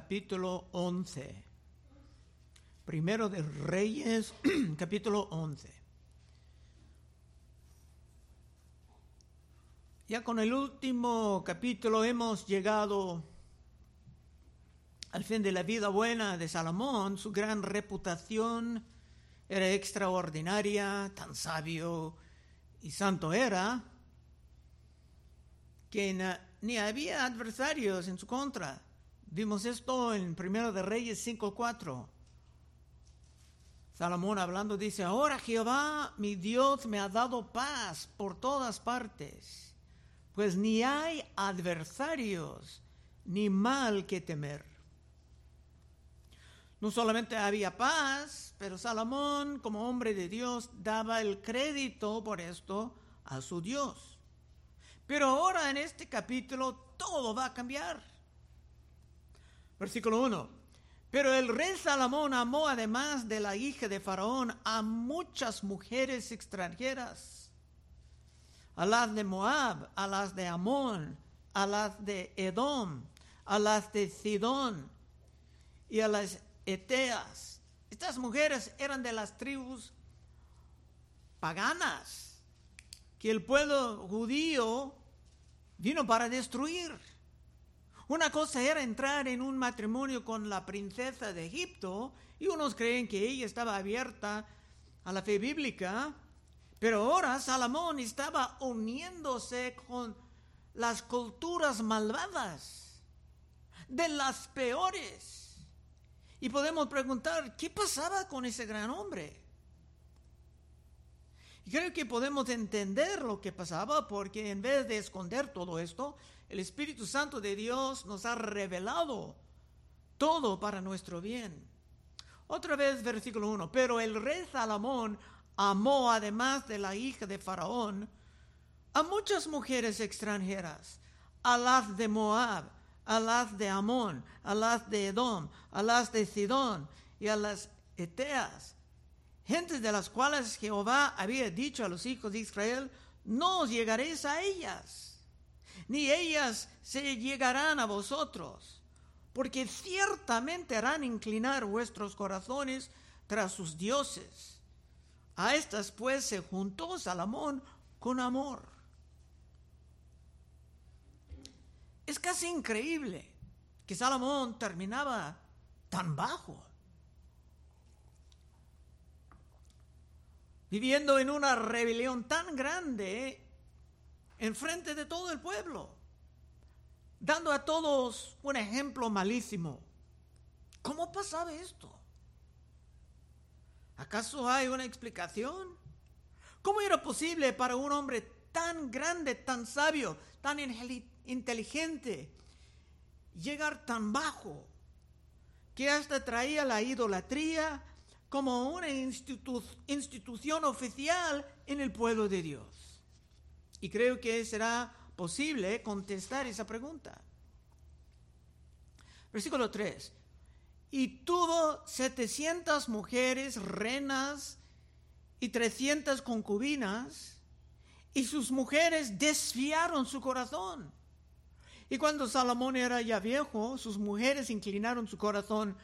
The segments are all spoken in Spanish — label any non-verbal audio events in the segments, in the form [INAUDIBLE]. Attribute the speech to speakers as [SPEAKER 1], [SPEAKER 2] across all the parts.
[SPEAKER 1] capítulo 11. Primero de Reyes, [CLEARS THROAT] capítulo 11. Ya con el último capítulo hemos llegado al fin de la vida buena de Salomón. Su gran reputación era extraordinaria, tan sabio y santo era, que ni había adversarios en su contra. Vimos esto en Primero de Reyes 5.4. Salomón hablando dice, ahora Jehová mi Dios me ha dado paz por todas partes, pues ni hay adversarios ni mal que temer. No solamente había paz, pero Salomón, como hombre de Dios, daba el crédito por esto a su Dios. Pero ahora en este capítulo todo va a cambiar. Versículo 1. Pero el rey Salomón amó además de la hija de Faraón a muchas mujeres extranjeras, a las de Moab, a las de Amón, a las de Edom, a las de Sidón y a las eteas. Estas mujeres eran de las tribus paganas que el pueblo judío vino para destruir. Una cosa era entrar en un matrimonio con la princesa de Egipto y unos creen que ella estaba abierta a la fe bíblica, pero ahora Salomón estaba uniéndose con las culturas malvadas, de las peores. Y podemos preguntar, ¿qué pasaba con ese gran hombre? Y creo que podemos entender lo que pasaba porque en vez de esconder todo esto, el Espíritu Santo de Dios nos ha revelado todo para nuestro bien. Otra vez versículo 1, pero el rey Salomón amó además de la hija de Faraón a muchas mujeres extranjeras, a las de Moab, a las de Amón, a las de Edom, a las de Sidón y a las Eteas, gentes de las cuales Jehová había dicho a los hijos de Israel, no llegaréis a ellas ni ellas se llegarán a vosotros, porque ciertamente harán inclinar vuestros corazones tras sus dioses. A estas pues se juntó Salomón con amor. Es casi increíble que Salomón terminaba tan bajo, viviendo en una rebelión tan grande en frente de todo el pueblo, dando a todos un ejemplo malísimo. ¿Cómo pasaba esto? ¿Acaso hay una explicación? ¿Cómo era posible para un hombre tan grande, tan sabio, tan inteligente, llegar tan bajo, que hasta traía la idolatría como una institución oficial en el pueblo de Dios? Y creo que será posible contestar esa pregunta. Versículo 3. Y tuvo 700 mujeres renas y 300 concubinas, y sus mujeres desviaron su corazón. Y cuando Salomón era ya viejo, sus mujeres inclinaron su corazón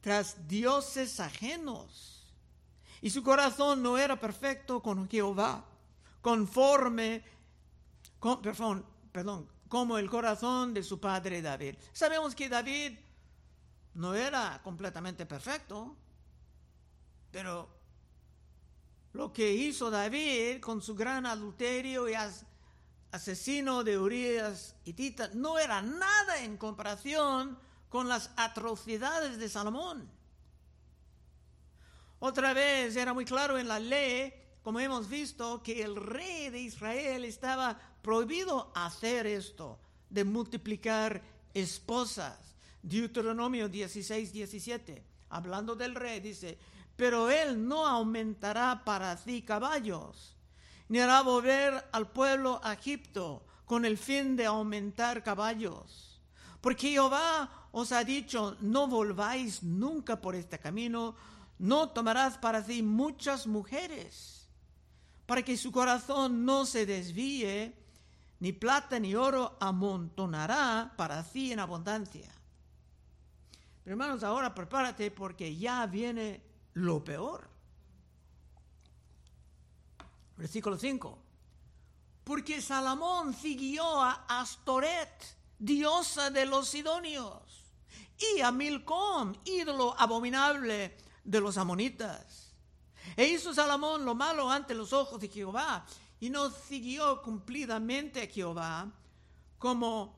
[SPEAKER 1] tras dioses ajenos. Y su corazón no era perfecto con Jehová, conforme perdón, perdón, como el corazón de su padre David. Sabemos que David no era completamente perfecto, pero lo que hizo David con su gran adulterio y asesino de Urias y Tita no era nada en comparación con las atrocidades de Salomón. Otra vez era muy claro en la ley, como hemos visto, que el rey de Israel estaba prohibido hacer esto, de multiplicar esposas. Deuteronomio 16, 17, hablando del rey, dice, pero él no aumentará para ti caballos, ni hará volver al pueblo a Egipto con el fin de aumentar caballos. Porque Jehová os ha dicho, no volváis nunca por este camino, no tomarás para ti muchas mujeres, para que su corazón no se desvíe ni plata ni oro amontonará para sí en abundancia. Pero hermanos, ahora prepárate porque ya viene lo peor. Versículo 5. Porque Salomón siguió a Astoret, diosa de los sidonios, y a Milcom, ídolo abominable de los amonitas. E hizo Salomón lo malo ante los ojos de Jehová, y no siguió cumplidamente a Jehová como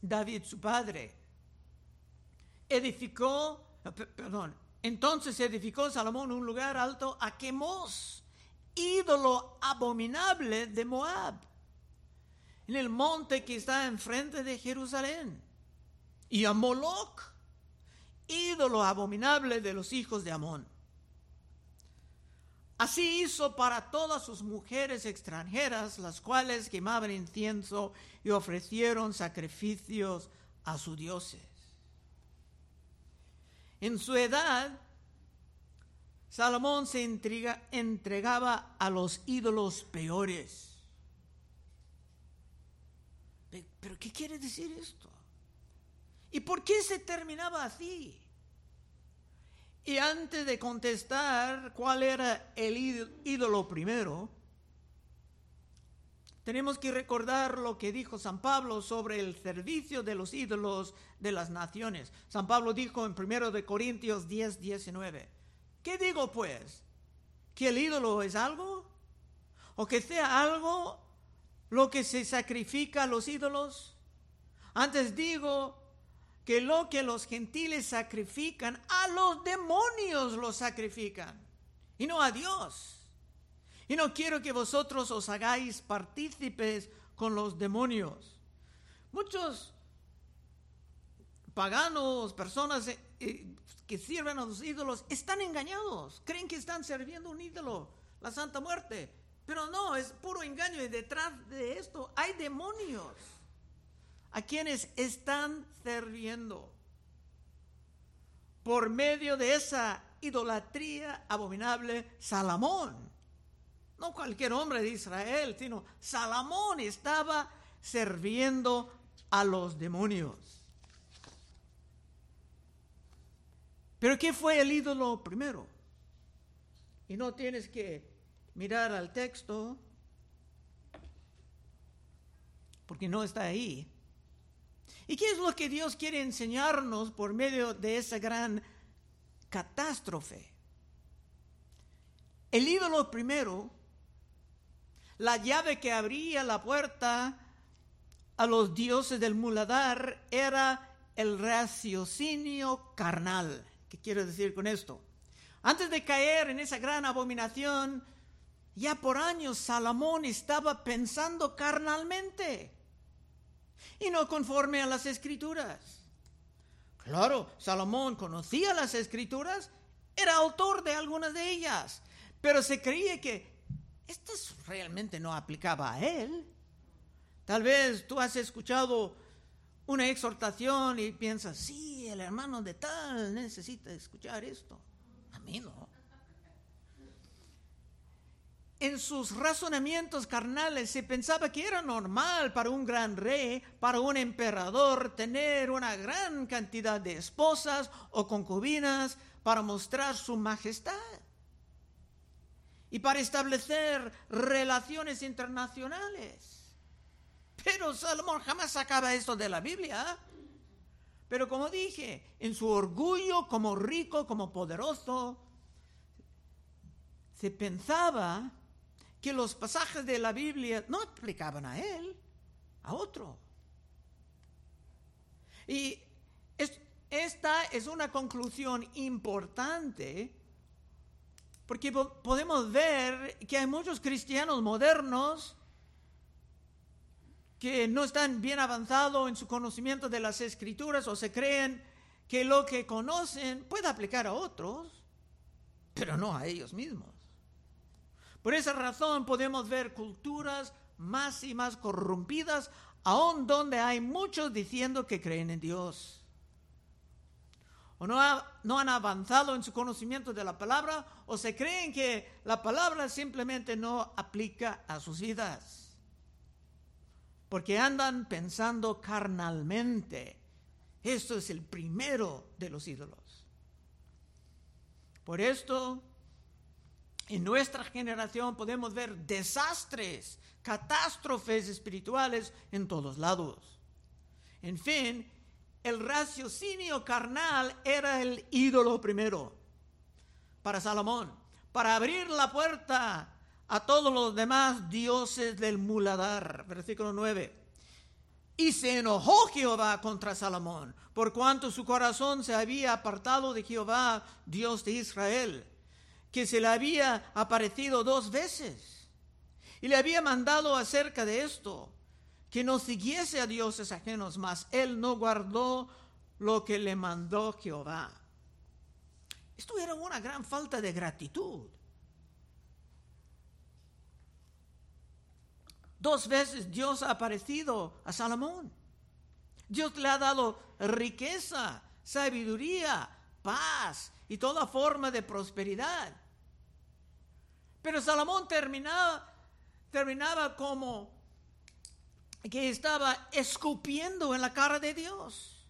[SPEAKER 1] David su padre. Edificó, perdón, entonces edificó Salomón un lugar alto a Quemos, ídolo abominable de Moab, en el monte que está enfrente de Jerusalén, y a Moloch, ídolo abominable de los hijos de Amón. Así hizo para todas sus mujeres extranjeras, las cuales quemaban incienso y ofrecieron sacrificios a sus dioses. En su edad, Salomón se entregaba a los ídolos peores. ¿Pero qué quiere decir esto? ¿Y por qué se terminaba así? Y antes de contestar cuál era el ídolo primero, tenemos que recordar lo que dijo San Pablo sobre el servicio de los ídolos de las naciones. San Pablo dijo en 1 de Corintios 10, 19, ¿qué digo pues? ¿Que el ídolo es algo? ¿O que sea algo lo que se sacrifica a los ídolos? Antes digo que lo que los gentiles sacrifican, a los demonios lo sacrifican, y no a Dios. Y no quiero que vosotros os hagáis partícipes con los demonios. Muchos paganos, personas eh, eh, que sirven a los ídolos, están engañados, creen que están sirviendo un ídolo, la Santa Muerte. Pero no, es puro engaño y detrás de esto hay demonios a quienes están sirviendo. Por medio de esa idolatría abominable, Salomón, no cualquier hombre de Israel, sino Salomón estaba sirviendo a los demonios. Pero ¿qué fue el ídolo primero? Y no tienes que mirar al texto, porque no está ahí. ¿Y qué es lo que Dios quiere enseñarnos por medio de esa gran catástrofe? El ídolo primero, la llave que abría la puerta a los dioses del muladar era el raciocinio carnal. ¿Qué quiero decir con esto? Antes de caer en esa gran abominación, ya por años Salomón estaba pensando carnalmente y no conforme a las escrituras. Claro, Salomón conocía las escrituras, era autor de algunas de ellas, pero se creía que esto realmente no aplicaba a él. Tal vez tú has escuchado una exhortación y piensas, sí, el hermano de tal necesita escuchar esto. A mí no en sus razonamientos carnales se pensaba que era normal para un gran rey, para un emperador, tener una gran cantidad de esposas o concubinas para mostrar su majestad y para establecer relaciones internacionales. Pero Salomón jamás sacaba esto de la Biblia. Pero como dije, en su orgullo como rico, como poderoso, se pensaba que los pasajes de la Biblia no aplicaban a él, a otro. Y esta es una conclusión importante porque podemos ver que hay muchos cristianos modernos que no están bien avanzados en su conocimiento de las escrituras o se creen que lo que conocen puede aplicar a otros, pero no a ellos mismos. Por esa razón podemos ver culturas más y más corrompidas, aun donde hay muchos diciendo que creen en Dios. O no, no han avanzado en su conocimiento de la palabra, o se creen que la palabra simplemente no aplica a sus vidas. Porque andan pensando carnalmente Esto es el primero de los ídolos. Por esto, en nuestra generación podemos ver desastres, catástrofes espirituales en todos lados. En fin, el raciocinio carnal era el ídolo primero para Salomón, para abrir la puerta a todos los demás dioses del muladar. Versículo 9. Y se enojó Jehová contra Salomón, por cuanto su corazón se había apartado de Jehová, Dios de Israel, que se le había aparecido dos veces. Y le había mandado acerca de esto, que no siguiese a dioses ajenos, mas él no guardó lo que le mandó Jehová. Esto era una gran falta de gratitud. Dos veces Dios ha aparecido a Salomón. Dios le ha dado riqueza, sabiduría, paz y toda forma de prosperidad. Pero Salomón terminaba, terminaba como que estaba escupiendo en la cara de Dios.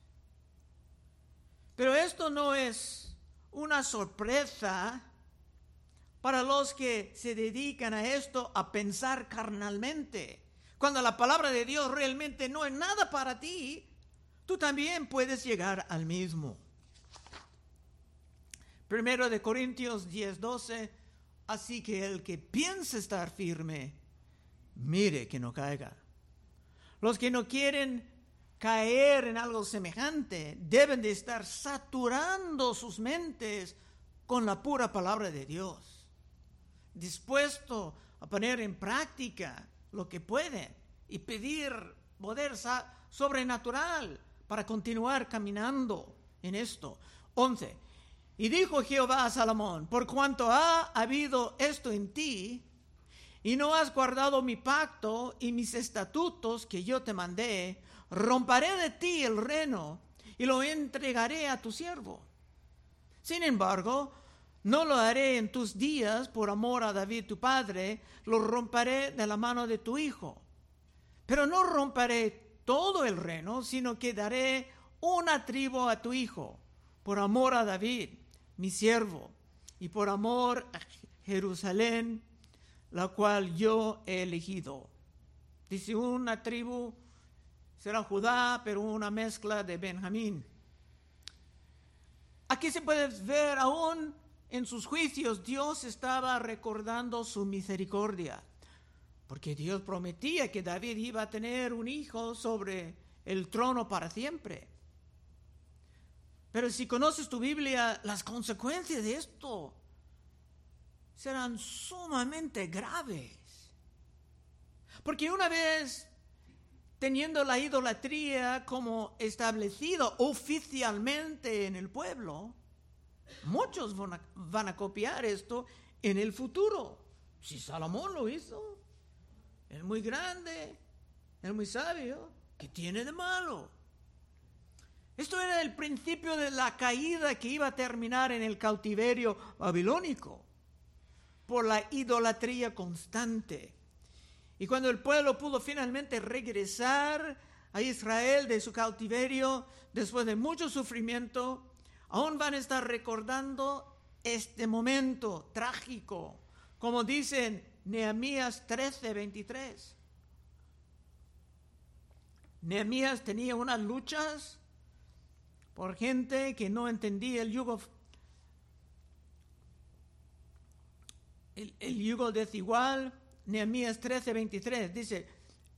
[SPEAKER 1] Pero esto no es una sorpresa para los que se dedican a esto, a pensar carnalmente. Cuando la palabra de Dios realmente no es nada para ti, tú también puedes llegar al mismo. Primero de Corintios 10, 12, así que el que piensa estar firme, mire que no caiga. Los que no quieren caer en algo semejante deben de estar saturando sus mentes con la pura palabra de Dios dispuesto a poner en práctica lo que puede y pedir poder sobrenatural para continuar caminando en esto. 11. Y dijo Jehová a Salomón, por cuanto ha habido esto en ti, y no has guardado mi pacto y mis estatutos que yo te mandé, romperé de ti el reno y lo entregaré a tu siervo. Sin embargo, no lo haré en tus días por amor a David tu padre, lo romperé de la mano de tu hijo. Pero no romperé todo el reino, sino que daré una tribu a tu hijo, por amor a David, mi siervo, y por amor a Jerusalén, la cual yo he elegido. Dice una tribu será Judá, pero una mezcla de Benjamín. Aquí se puede ver aún en sus juicios Dios estaba recordando su misericordia, porque Dios prometía que David iba a tener un hijo sobre el trono para siempre. Pero si conoces tu Biblia, las consecuencias de esto serán sumamente graves. Porque una vez teniendo la idolatría como establecido oficialmente en el pueblo, Muchos van a, copiar esto en el futuro. Si Salomón lo hizo, es muy grande, es muy sabio, ¿qué tiene de malo? Esto era el principio de la caída que iba a terminar en el cautiverio babilónico por la idolatría constante. Y cuando el pueblo pudo finalmente regresar a Israel de su cautiverio, después de mucho sufrimiento, aún van a estar recordando este momento trágico, como dicen Nehemías 13, 23. Nehemías tenía unas luchas por gente que no entendía el yugo, el, yugo desigual. Nehemías 13, 23 dice,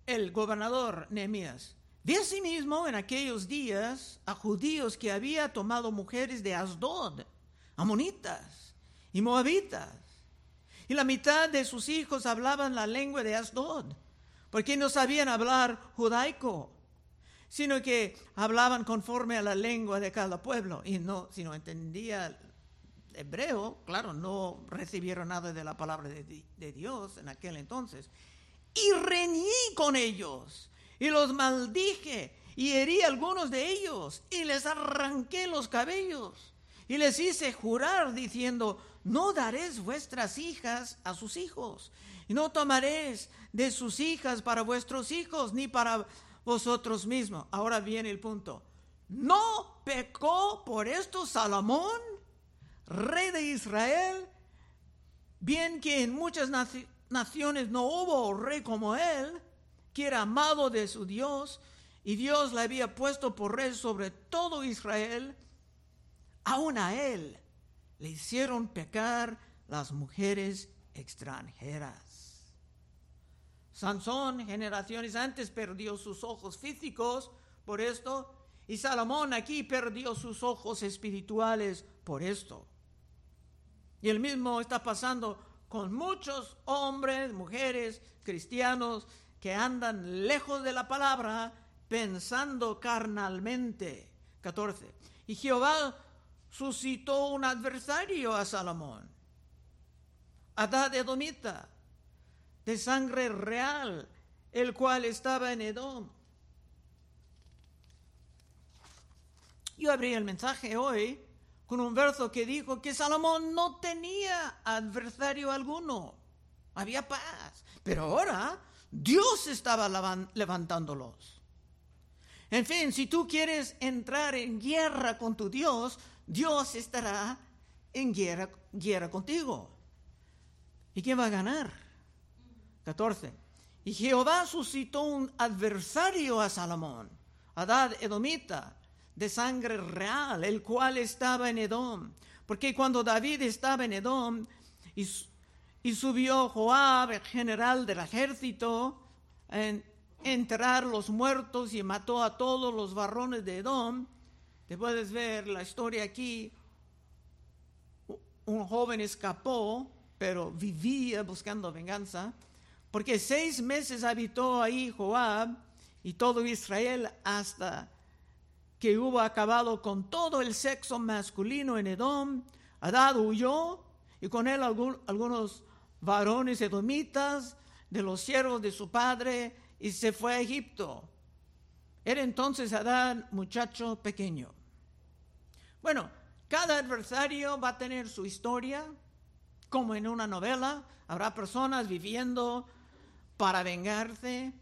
[SPEAKER 1] el gobernador Nehemías, Vi asimismo en aquellos días a judíos que había tomado mujeres de Asdod, amonitas y moabitas, y la mitad de sus hijos hablaban la lengua de Asdod, porque no sabían hablar judaico, sino que hablaban conforme a la lengua de cada pueblo, y no, si no entendía hebreo, claro, no recibieron nada de la palabra de, de Dios en aquel entonces, y reñí con ellos y los maldije y herí a algunos de ellos y les arranqué los cabellos y les hice jurar diciendo, no daréis vuestras hijas a sus hijos y no tomaréis de sus hijas para vuestros hijos ni para vosotros mismos. Ahora viene el punto. ¿No pecó por esto Salomón, rey de Israel? Bien que en muchas naciones no hubo rey como él, que era amado de su Dios, y Dios le había puesto por rey sobre todo Israel, aún a él le hicieron pecar las mujeres extranjeras. Sansón, generaciones antes, perdió sus ojos físicos por esto, y Salomón aquí perdió sus ojos espirituales por esto. Y el mismo está pasando con muchos hombres, mujeres, cristianos que andan lejos de la palabra pensando carnalmente. 14. Y Jehová suscitó un adversario a Salomón, Adad Edomita, de sangre real, el cual estaba en Edom. Yo abrí el mensaje hoy con un verso que dijo que Salomón no tenía adversario alguno, había paz, pero ahora Dios estaba levantándolos. En fin, si tú quieres entrar en guerra con tu Dios, Dios estará en guerra, guerra contigo. ¿Y quién va a ganar? 14. Y Jehová suscitó un adversario a Salomón, Adad Edomita, de sangre real, el cual estaba en Edom. Porque cuando David estaba en Edom y, subió Joab, el general del ejército, en enterrar los muertos y mató a todos los varones de Edom, te puedes ver la historia aquí. Un joven escapó, pero vivía buscando venganza, porque seis meses habitó ahí Joab y todo Israel hasta que hubo acabado con todo el sexo masculino en Edom. Adad huyó y con él algunos varones edomitas de los siervos de su padre y se fue a Egipto. Era entonces Adán muchacho pequeño. Bueno, cada adversario va a tener su historia, como en una novela. Habrá personas viviendo para vengarse.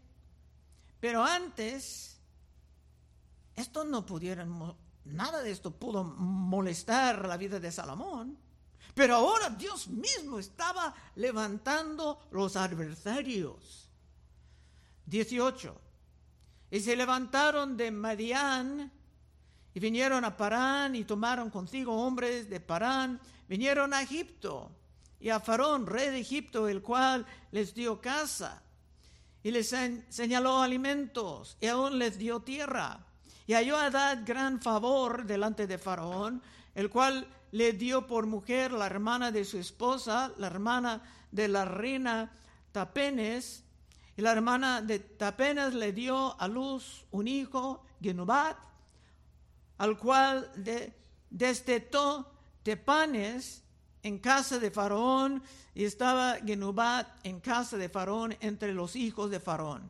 [SPEAKER 1] Pero antes, esto no pudieron, nada de esto pudo molestar la vida de Salomón. Pero ahora Dios mismo estaba levantando los adversarios. 18. Y se levantaron de Madián y vinieron a Parán y tomaron consigo hombres de Parán, vinieron a Egipto y a Farón, rey de Egipto, el cual les dio casa y les señaló alimentos y aún les dio tierra. Y halló a dar gran favor delante de Faraón, el cual le dio por mujer la hermana de su esposa, la hermana de la reina Tapenes, y la hermana de Tapenas le dio a luz un hijo, Genubat, al cual de, destetó Tepanes en casa de Faraón y estaba Genubat en casa de Faraón entre los hijos de Faraón.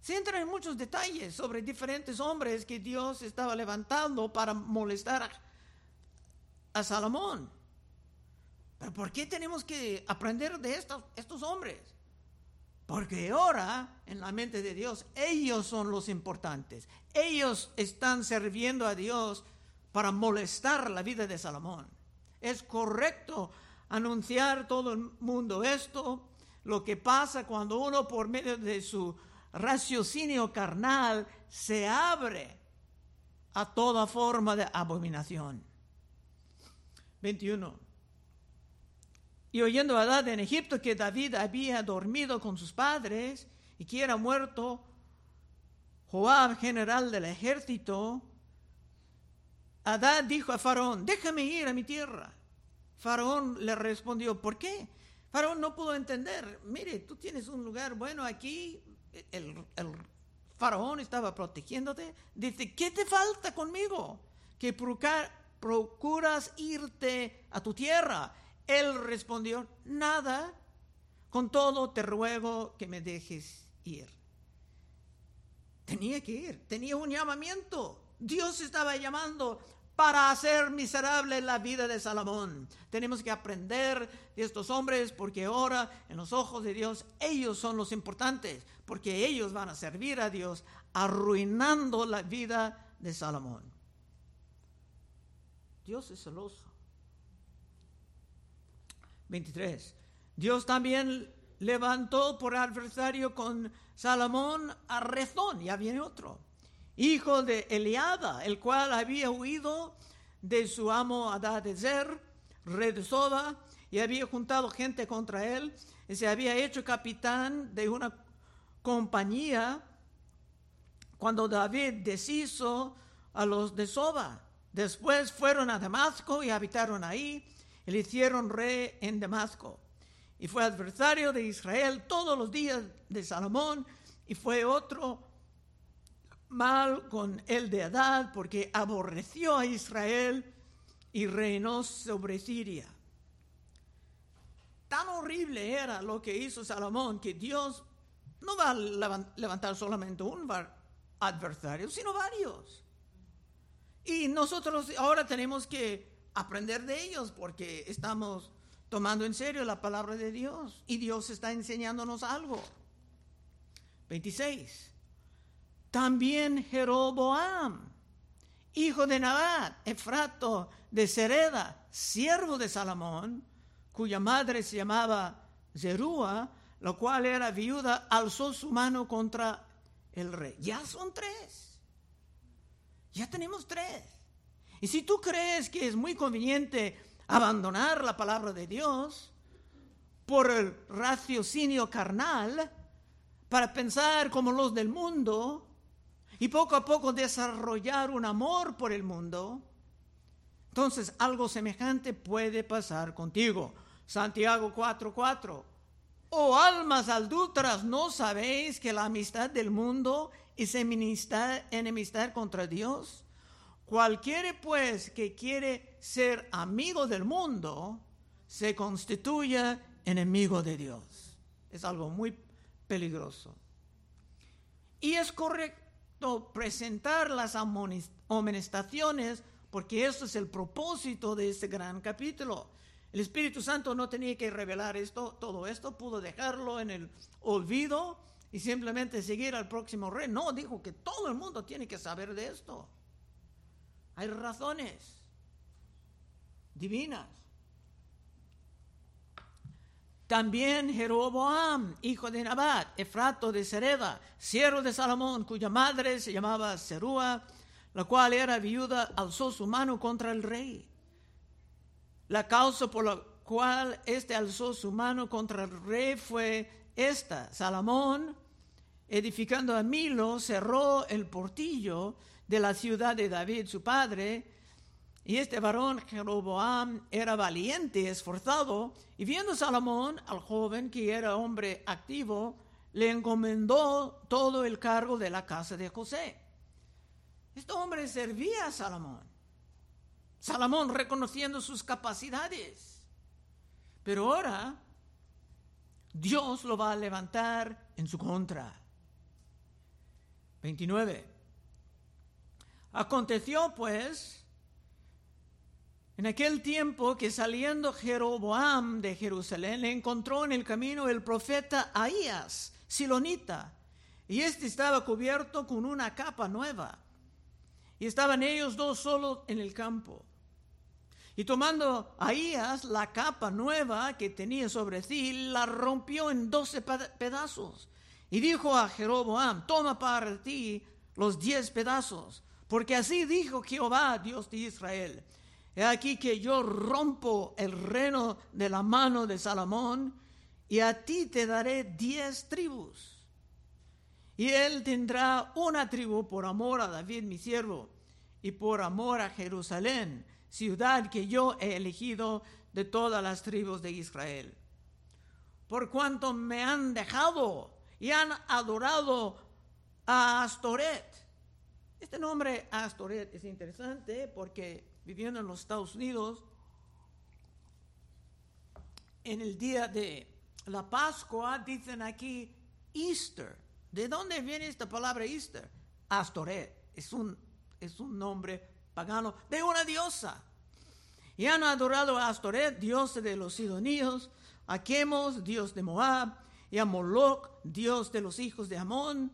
[SPEAKER 1] Se entran en muchos detalles sobre diferentes hombres que Dios estaba levantando para molestar a, Salomón. Pero ¿por qué tenemos que aprender de estos, estos hombres? Porque ahora, en la mente de Dios, ellos son los importantes. Ellos están sirviendo a Dios para molestar la vida de Salomón. Es correcto anunciar todo el mundo esto, lo que pasa cuando uno por medio de su raciocinio carnal se abre a toda forma de abominación. 21. Y oyendo a Adad en Egipto que David había dormido con sus padres y que era muerto, Joab, general del ejército, Adad dijo a Faraón, déjame ir a mi tierra. Faraón le respondió, ¿por qué? Faraón no pudo entender, mire, tú tienes un lugar bueno aquí, el, el faraón estaba protegiéndote. Dice, ¿qué te falta conmigo? Que procuras irte a tu tierra él respondió, nada, con todo te ruego que me dejes ir. Tenía que ir, tenía un llamamiento. Dios estaba llamando para hacer miserable la vida de Salomón. Tenemos que aprender de estos hombres porque ahora en los ojos de Dios ellos son los importantes, porque ellos van a servir a Dios arruinando la vida de Salomón. Dios es celoso. 23. Dios también levantó por adversario con Salomón a Rezón, ya viene otro, hijo de Eliada, el cual había huido de su amo Adadezer, rey de Soba, y había juntado gente contra él, y se había hecho capitán de una compañía cuando David deshizo a los de Soba. Después fueron a Damasco y habitaron ahí, y le hicieron rey en Damasco. Y fue adversario de Israel todos los días de Salomón, y fue otro mal con el de Adad, porque aborreció a Israel y reinó sobre Siria. Tan horrible era lo que hizo Salomón que Dios no va a levantar solamente un adversario, sino varios. Y nosotros ahora tenemos que aprender de ellos porque estamos tomando en serio la palabra de Dios y Dios está enseñándonos algo. 26. También Jeroboam, hijo de Nabat, Efrato de Sereda, siervo de Salomón, cuya madre se llamaba Zerúa, la cual era viuda, alzó su mano contra el rey. Ya son tres. Ya tenemos tres. Y si tú crees que es muy conveniente abandonar la palabra de Dios por el raciocinio carnal, para pensar como los del mundo y poco a poco desarrollar un amor por el mundo, entonces algo semejante puede pasar contigo. Santiago 4:4. Oh almas adulteras, ¿no sabéis que la amistad del mundo es enemistad, contra Dios? Cualquiera pues que quiere ser amigo del mundo, se constituye enemigo de Dios. Es algo muy peligroso. Y es correcto presentar las amonestaciones porque eso es el propósito de este gran capítulo. El Espíritu Santo no tenía que revelar esto, todo esto, pudo dejarlo en el olvido y simplemente seguir al próximo rey. No, dijo que todo el mundo tiene que saber de esto. Hay razones divinas. También Jeroboam, hijo de Nabat, Efrato de Sereda, siervo de Salomón, cuya madre se llamaba Serúa, la cual era viuda, alzó su mano contra el rey. La causa por la cual éste alzó su mano contra el rey fue esta. Salomón, edificando a Milo, cerró el portillo de la ciudad de David, su padre, y este varón, Jeroboam, era valiente, esforzado, y viendo Salomón al joven, que era hombre activo, le encomendó todo el cargo de la casa de José. Este hombre servía a Salomón. Salomón reconociendo sus capacidades. Pero ahora Dios lo va a levantar en su contra. 29. Aconteció pues en aquel tiempo que saliendo Jeroboam de Jerusalén le encontró en el camino el profeta Ahías, silonita, y éste estaba cubierto con una capa nueva. Y estaban ellos dos solos en el campo. Y tomando Ahías la capa nueva que tenía sobre sí, la rompió en doce pedazos. Y dijo a Jeroboam, toma para ti los diez pedazos, porque así dijo Jehová, Dios de Israel He aquí que yo rompo el reno de la mano de Salomón y a ti te daré diez tribus. Y él tendrá una tribu por amor a David mi siervo y por amor a Jerusalén, ciudad que yo he elegido de todas las tribus de Israel. Por cuanto me han dejado y han adorado a Astoret. Este nombre Astoret es interesante porque viviendo en los Estados Unidos, en el día de la Pascua dicen aquí Easter. ¿De dónde viene esta palabra Easter? Astoret. Es un, es un nombre pagano de una diosa. Y han adorado a Astoret, dios de los sidoníos, a Chemos, dios de Moab, y a Moloch, dios de los hijos de Amón,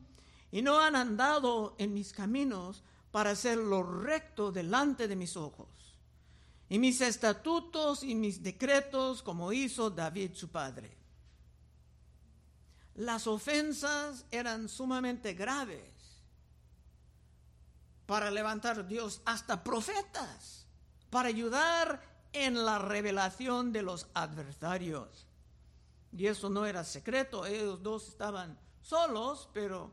[SPEAKER 1] y no han andado en mis caminos, para hacer lo recto delante de mis ojos, y mis estatutos y mis decretos como hizo David su padre. Las ofensas eran sumamente graves para levantar Dios hasta profetas, para ayudar en la revelación de los adversarios. Y eso no era secreto, ellos dos estaban solos, pero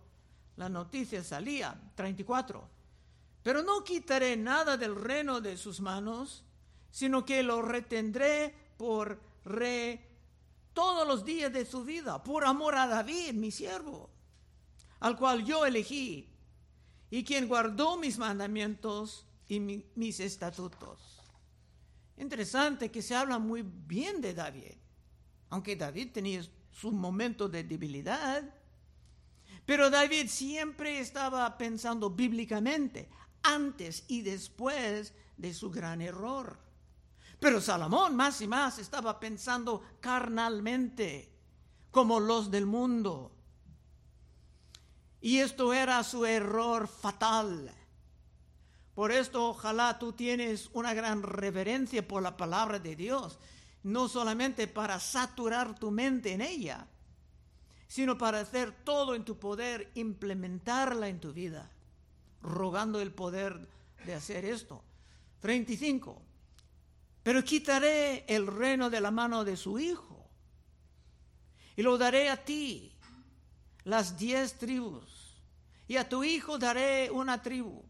[SPEAKER 1] la noticia salía. 34. Pero no quitaré nada del reino de sus manos, sino que lo retendré por re todos los días de su vida, por amor a David, mi siervo, al cual yo elegí, y quien guardó mis mandamientos y mis estatutos. Interesante que se habla muy bien de David, aunque David tenía su momento de debilidad, pero David siempre estaba pensando bíblicamente, antes y después de su gran error. Pero Salomón más y más estaba pensando carnalmente, como los del mundo. Y esto era su error fatal. Por esto ojalá tú tienes una gran reverencia por la palabra de Dios, no solamente para saturar tu mente en ella, sino para hacer todo en tu poder, implementarla en tu vida, rogando el poder de hacer esto. 35. Pero quitaré el reino de la mano de su hijo y lo daré a ti, las diez tribus, y a tu hijo daré una tribu,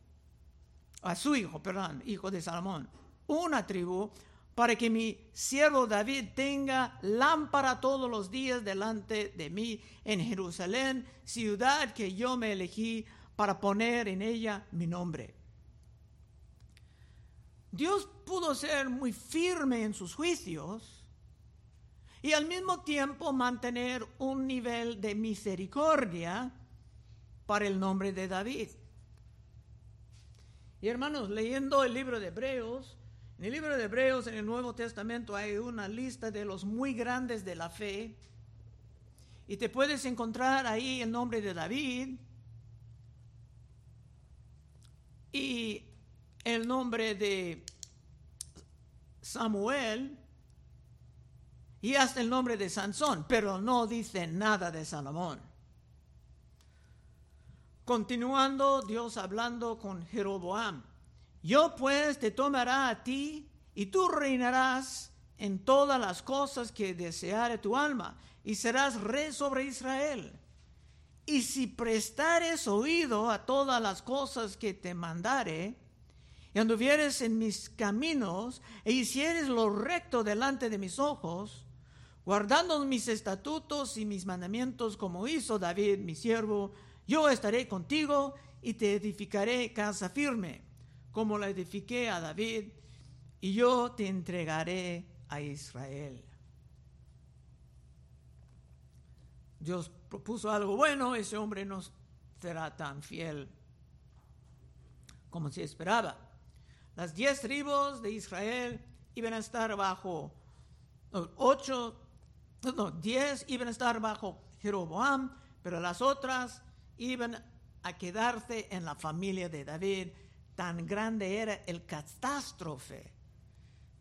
[SPEAKER 1] a su hijo, perdón, hijo de Salomón, una tribu, para que mi siervo David tenga lámpara todos los días delante de mí en Jerusalén, ciudad que yo me elegí para poner en ella mi nombre. Dios pudo ser muy firme en sus juicios y al mismo tiempo mantener un nivel de misericordia para el nombre de David. Y hermanos, leyendo el libro de Hebreos, en el libro de Hebreos, en el Nuevo Testamento, hay una lista de los muy grandes de la fe. Y te puedes encontrar ahí el nombre de David y el nombre de Samuel y hasta el nombre de Sansón, pero no dice nada de Salomón. Continuando, Dios hablando con Jeroboam, yo pues te tomará a ti y tú reinarás en todas las cosas que deseare tu alma y serás rey sobre Israel. Y si prestares oído a todas las cosas que te mandare, y anduvieres en mis caminos e hicieres lo recto delante de mis ojos, guardando mis estatutos y mis mandamientos como hizo David, mi siervo, yo estaré contigo y te edificaré casa firme, como la edifiqué a David, y yo te entregaré a Israel. Dios propuso algo bueno, ese hombre no será tan fiel como se esperaba. Las diez tribus de Israel iban a estar bajo, ocho, no, diez iban a estar bajo Jeroboam, pero las otras iban a quedarse en la familia de David. Tan grande era el catástrofe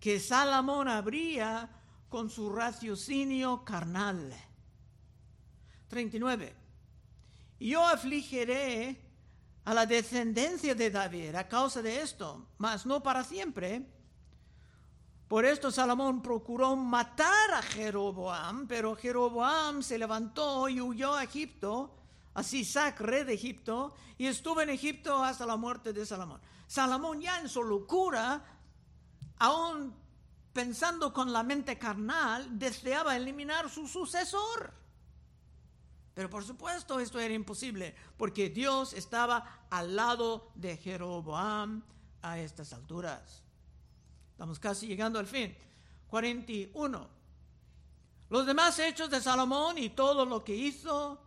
[SPEAKER 1] que Salomón habría con su raciocinio carnal. 39. Yo afligiré a la descendencia de David a causa de esto, mas no para siempre. Por esto Salomón procuró matar a Jeroboam, pero Jeroboam se levantó y huyó a Egipto, a Sisac, rey de Egipto, y estuvo en Egipto hasta la muerte de Salomón. Salomón ya en su locura, aún pensando con la mente carnal, deseaba eliminar su sucesor. Pero por supuesto esto era imposible porque Dios estaba al lado de Jeroboam a estas alturas. Estamos casi llegando al fin. 41. Los demás hechos de Salomón y todo lo que hizo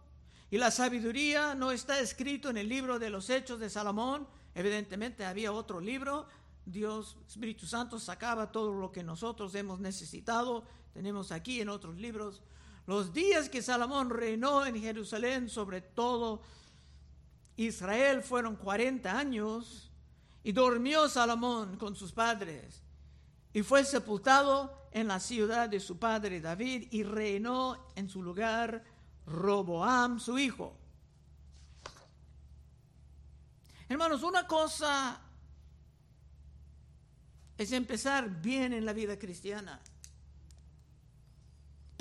[SPEAKER 1] y la sabiduría no está escrito en el libro de los hechos de Salomón. Evidentemente había otro libro. Dios, Espíritu Santo, sacaba todo lo que nosotros hemos necesitado. Tenemos aquí en otros libros los días que Salomón reinó en Jerusalén sobre todo Israel fueron 40 años Y durmió Salomón con sus padres y fue sepultado en la ciudad de su padre David y reinó en su lugar Roboam, su hijo. Hermanos, una cosa es empezar bien en la vida cristiana.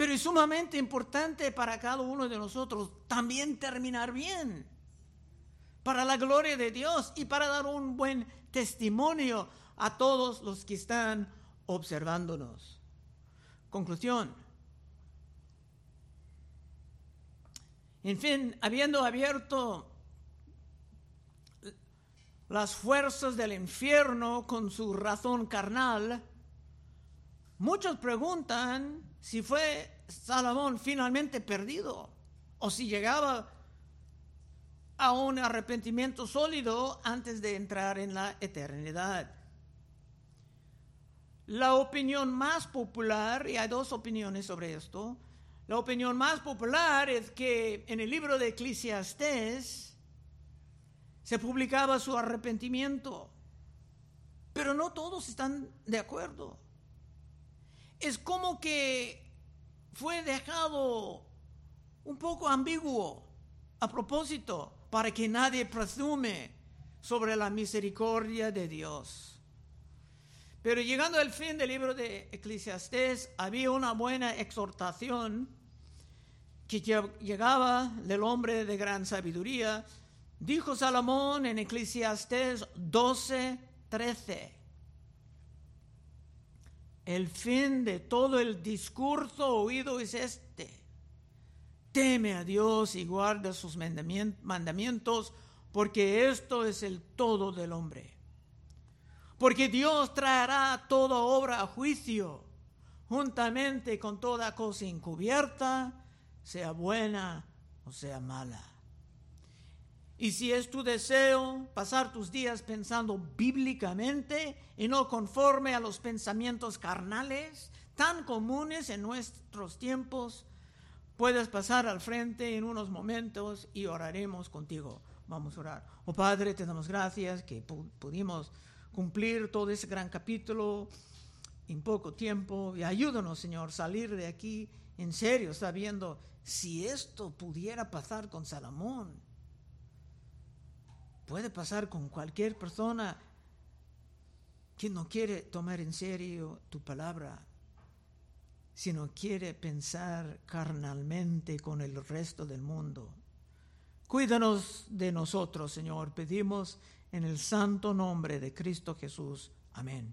[SPEAKER 1] Pero es sumamente importante para cada uno de nosotros también terminar bien, para la gloria de Dios y para dar un buen testimonio a todos los que están observándonos. Conclusión. En fin, habiendo abierto las fuerzas del infierno con su razón carnal, muchos preguntan si fue Salomón finalmente perdido o si llegaba a un arrepentimiento sólido antes de entrar en la eternidad. La opinión más popular, y hay dos opiniones sobre esto, la opinión más popular es que en el libro de Eclesiastés se publicaba su arrepentimiento, pero no todos están de acuerdo. Es como que fue dejado un poco ambiguo a propósito para que nadie presume sobre la misericordia de Dios. Pero llegando al fin del libro de Eclesiastés, había una buena exhortación que llegaba del hombre de gran sabiduría. Dijo Salomón en Eclesiastés 12, 13. El fin de todo el discurso oído es este. Teme a Dios y guarda sus mandamientos, porque esto es el todo del hombre porque Dios traerá toda obra a juicio, juntamente con toda cosa encubierta, sea buena o sea mala. Y si es tu deseo pasar tus días pensando bíblicamente y no conforme a los pensamientos carnales tan comunes en nuestros tiempos, puedes pasar al frente en unos momentos y oraremos contigo. Vamos a orar. Oh Padre, te damos gracias que pudimos cumplir todo ese gran capítulo en poco tiempo. Y ayúdanos, Señor, salir de aquí en serio, sabiendo si esto pudiera pasar con Salomón. Puede pasar con cualquier persona que no quiere tomar en serio tu palabra, sino quiere pensar carnalmente con el resto del mundo. Cuídanos de nosotros, Señor. Pedimos en el santo nombre de Cristo Jesús. Amén.